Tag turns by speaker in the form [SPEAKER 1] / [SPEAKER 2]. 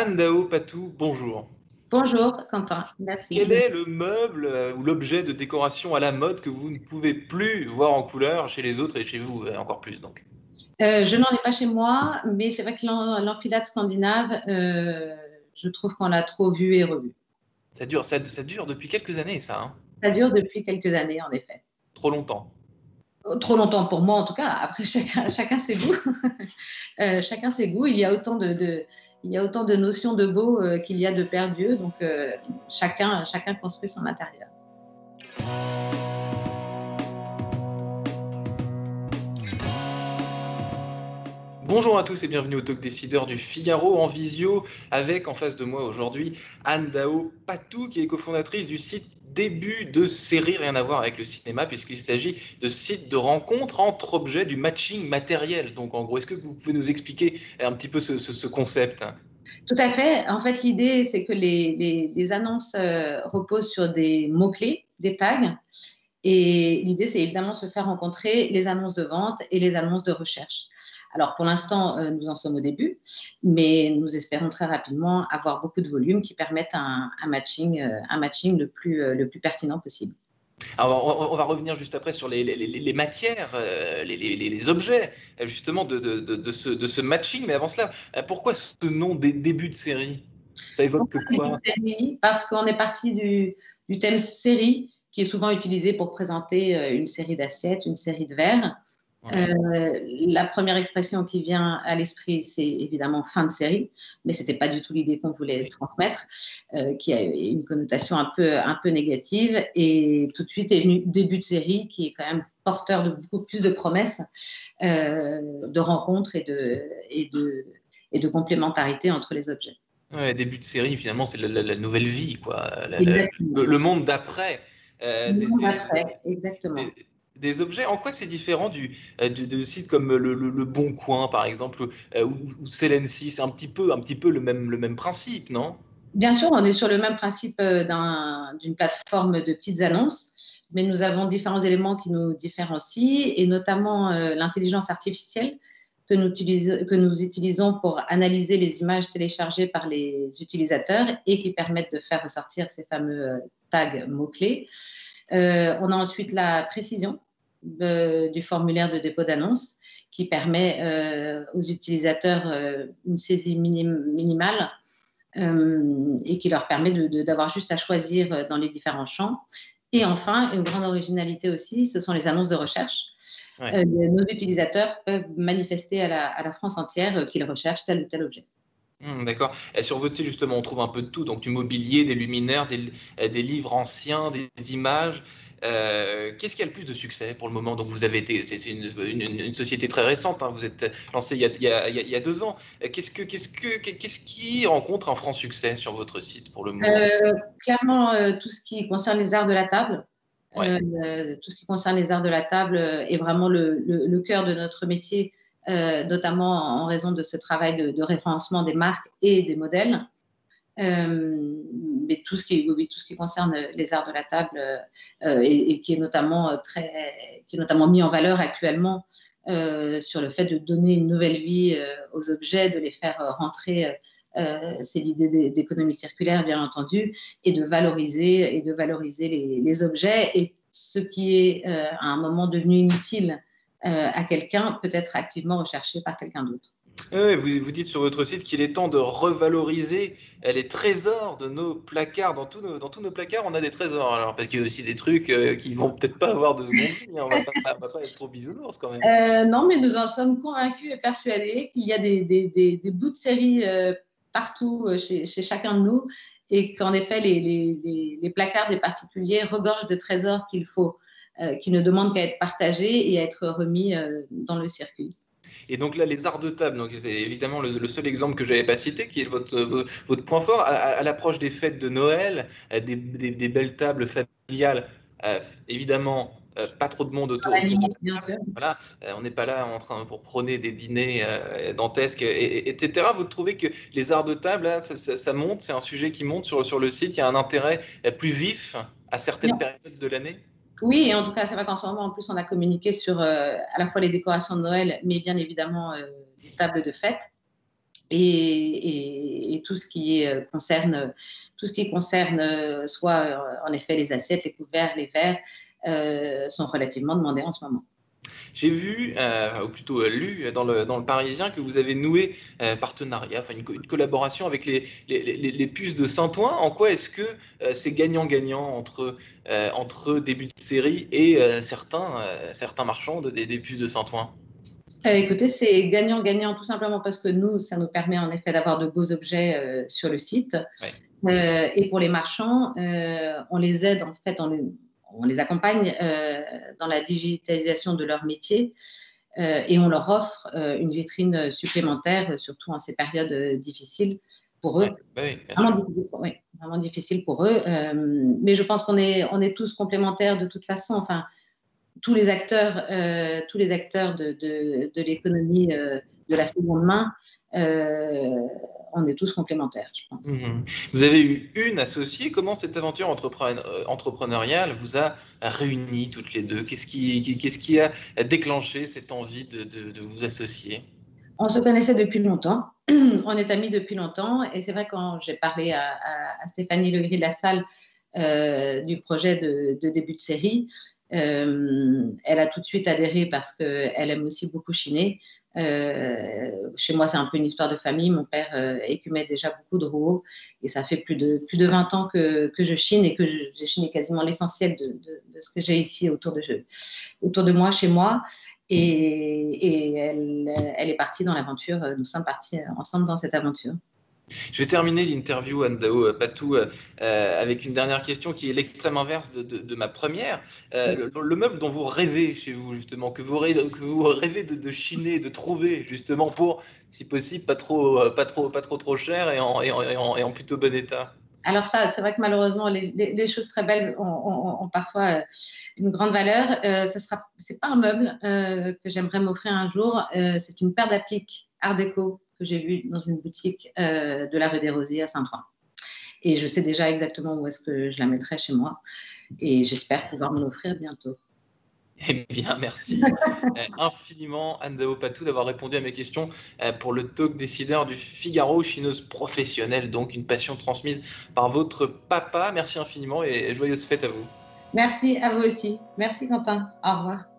[SPEAKER 1] Anne Dao Patou, bonjour.
[SPEAKER 2] Bonjour Quentin, merci.
[SPEAKER 1] Quel est le meuble euh, ou l'objet de décoration à la mode que vous ne pouvez plus voir en couleur chez les autres et chez vous euh, encore plus donc?
[SPEAKER 2] Euh, Je n'en ai pas chez moi, mais c'est vrai que l'enfilade scandinave, je trouve qu'on l'a trop vu et revu.
[SPEAKER 1] Ça dure, ça, dure depuis quelques années ça hein?
[SPEAKER 2] Ça dure depuis quelques années en effet.
[SPEAKER 1] Trop longtemps
[SPEAKER 2] trop longtemps pour moi en tout cas. Après, chacun, chacun ses goûts. chacun ses goûts. Il y a autant de, il y a autant de notions de beau euh, qu'il y a de perdu, donc euh, chacun, chacun construit son intérieur.
[SPEAKER 1] Bonjour à tous et bienvenue au Talk Décideur du Figaro en visio avec en face de moi aujourd'hui Anne Dao Patou qui est cofondatrice du site début de série, rien à voir avec le cinéma, puisqu'il s'agit de sites de rencontres entre objets, du matching matériel. Donc, en gros, est-ce que vous pouvez nous expliquer un petit peu ce, concept?
[SPEAKER 2] Tout à fait. En fait, l'idée, c'est que les, annonces euh, reposent sur des mots-clés, des tags. Et l'idée, c'est évidemment se faire rencontrer les annonces de vente et les annonces de recherche. Alors pour l'instant, euh, nous en sommes au début, mais nous espérons très rapidement avoir beaucoup de volume qui permettent un, matching, euh, un matching le plus, euh, le plus pertinent possible.
[SPEAKER 1] Alors, on va revenir juste après sur les, les, matières, les, les, objets, justement, de, de, de, ce, de, ce, matching. Mais avant cela, pourquoi ce nom des débuts de série? Ça évoque que quoi?
[SPEAKER 2] Parce qu'on est parti du, du, thème série, qui est souvent utilisé pour présenter une série d'assiettes, une série de verres. Euh, la première expression qui vient à l'esprit, c'est évidemment fin de série, mais ce n'était pas du tout l'idée qu'on voulait transmettre, euh, qui a une connotation un peu, un peu négative. Et tout de suite est venu début de série, qui est quand même porteur de beaucoup plus de promesses, euh, de rencontres et de, et, de, et de complémentarité entre les objets.
[SPEAKER 1] Ouais, début de série, finalement, c'est la, nouvelle vie, quoi. le, monde d'après.
[SPEAKER 2] Le exactement
[SPEAKER 1] des objets. En quoi c'est différent du, euh, de, sites comme le, Bon Coin, par exemple, euh, ou, ou Celency C'est un petit peu, un petit peu le même, le même principe, non?
[SPEAKER 2] Bien sûr, on est sur le même principe euh, d'une plateforme de petites annonces, mais nous avons différents éléments qui nous différencient, et notamment l'intelligence artificielle que nous, que nous, utilisons pour analyser les images téléchargées par les utilisateurs et qui permettent de faire ressortir ces fameux tags mots-clés. on a ensuite la précision, du formulaire de dépôt d'annonce qui permet euh, aux utilisateurs euh, une saisie minimale euh, et qui leur permet d'avoir juste à choisir dans les différents champs. Et enfin, une grande originalité aussi, ce sont les annonces de recherche. nos utilisateurs peuvent manifester à la, à la France entière qu'ils recherchent tel ou tel objet.
[SPEAKER 1] Mmh, d'accord. Et sur votre site, justement, on trouve un peu de tout. Donc, du mobilier, des luminaires, des, des livres anciens, des images. Euh, qu'est-ce qui a le plus de succès pour le moment? Donc vous avez été, c'est une, société très récente, hein. vous êtes lancé il y a, deux ans. Qu'est-ce que, qu'est-ce que, qu'est-ce qui rencontre un franc succès sur votre site pour le moment? Euh,
[SPEAKER 2] Clairement, euh, tout ce qui concerne les arts de la table. tout ce qui concerne les arts de la table est vraiment le, cœur de notre métier, notamment en raison de ce travail de référencement des marques et des modèles. Euh, mais tout ce, qui, concerne les arts de la table euh, et, qui, est notamment très, qui est notamment mis en valeur actuellement euh, sur le fait de donner une nouvelle vie aux objets, de les faire rentrer. c'est l'idée d'économie circulaire, bien entendu, et de valoriser, et de valoriser les objets. Et ce qui est à un moment devenu inutile à quelqu'un peut être activement recherché par quelqu'un d'autre.
[SPEAKER 1] vous, vous, dites sur votre site qu'il est temps de revaloriser les trésors de nos placards. Dans tous nos, dans tous nos placards, on a des trésors. Alors, parce qu'il y a aussi des trucs euh, qui vont peut-être pas avoir de seconde vie. Hein. On pas, va pas être trop bisounours quand même.
[SPEAKER 2] Euh, non, mais nous en sommes convaincus et persuadés qu'il y a des, des, des, bouts de série euh, partout chez, chez, chacun de nous et qu'en effet, les, les, les, placards des particuliers regorgent de trésors qu'il faut, qui ne demandent qu'à être partagés et à être remis dans le circuit.
[SPEAKER 1] Et donc là, les arts de table, c'est évidemment le, seul exemple que je n'avais pas cité, qui est votre, votre, point fort. À, l'approche des fêtes de Noël, euh, des, des, belles tables familiales, euh, évidemment, euh, pas trop de monde autour. Voilà, on n'est pas là en train pour prôner des dîners dantesques, etc. Vous trouvez que les arts de table, ça, monte, c'est un sujet qui monte sur, sur le site, il y a un intérêt plus vif à certaines périodes de l'année?
[SPEAKER 2] Oui, et en tout cas, c'est vrai qu'en ce moment, en plus, on a communiqué sur euh, à la fois les décorations de Noël, mais bien évidemment euh, les tables de fête. et, tout ce qui concerne, tout ce qui concerne soit en effet les assiettes, les couverts, les verres, sont relativement demandés en ce moment.
[SPEAKER 1] J'ai vu, euh, ou plutôt euh, lu dans le, dans le Parisien, que vous avez noué euh, partenariat, enfin une, collaboration avec les, les, les, puces de Saint-Ouen. En quoi est-ce que c'est gagnant-gagnant entre, entre début de série et certains, certains marchands de, des, puces de Saint-Ouen?
[SPEAKER 2] Écoutez, c'est gagnant-gagnant tout simplement parce que nous, ça nous permet en effet d'avoir de beaux objets sur le site. et pour les marchands, on les aide en fait en, on les accompagne euh, dans la digitalisation de leur métier euh, et on leur offre euh, une vitrine supplémentaire, surtout en ces périodes difficiles pour eux.
[SPEAKER 1] Bah
[SPEAKER 2] vraiment, difficile, pour eux. mais je pense qu'on est, on est tous complémentaires de toute façon. Enfin, tous les acteurs, tous les acteurs de, de l'économie de la seconde main on est tous complémentaires, je pense. Mhm.
[SPEAKER 1] Vous avez eu une associée. Comment cette aventure euh, entrepreneuriale vous a réuni toutes les deux? Qu'est-ce qui, a déclenché cette envie de, vous associer?
[SPEAKER 2] On se connaissait depuis longtemps. on est amis depuis longtemps. Et c'est vrai, quand j'ai parlé à, Stéphanie Legris de la salle euh, du projet de, début de série, euh, elle a tout de suite adhéré parce qu'elle aime aussi beaucoup chiner. Euh, chez moi, c'est un peu une histoire de famille. Mon père euh, écumait déjà beaucoup de roues et ça fait plus de, plus de 20 ans que, que je chine et que j'ai chiné quasiment l'essentiel de, de, ce que j'ai ici autour de, autour de moi, chez moi. Et, et elle, elle, est partie dans l'aventure. Nous sommes partis ensemble dans cette aventure.
[SPEAKER 1] Je vais terminer l'interview Andao euh, Patou euh, euh, avec une dernière question qui est l'extrême inverse de, ma première. le, meuble dont vous rêvez chez vous justement, que vous rêvez, que vous rêvez de, chiner, de trouver justement pour, si possible, pas trop, pas trop, pas trop, trop cher et en, et en, plutôt bon état.
[SPEAKER 2] Alors ça, c'est vrai que malheureusement, les, choses très belles ont, parfois une grande valeur. ce sera, c'est pas un meuble que j'aimerais m'offrir un jour. c'est une paire d'appliques Art déco que j'ai vu dans une boutique euh, de la rue des Rosiers à Saint-Ouen. Et je sais déjà exactement où est-ce que je la mettrai chez moi. Et j'espère pouvoir me l'offrir bientôt.
[SPEAKER 1] Eh bien, merci euh, infiniment, Anne Patou, d'avoir répondu à mes questions euh, pour le talk décideur du Figaro, chineuse professionnelle, donc une passion transmise par votre papa. Merci infiniment et joyeuse fête à vous.
[SPEAKER 2] Merci à vous aussi. Merci Quentin. Au revoir.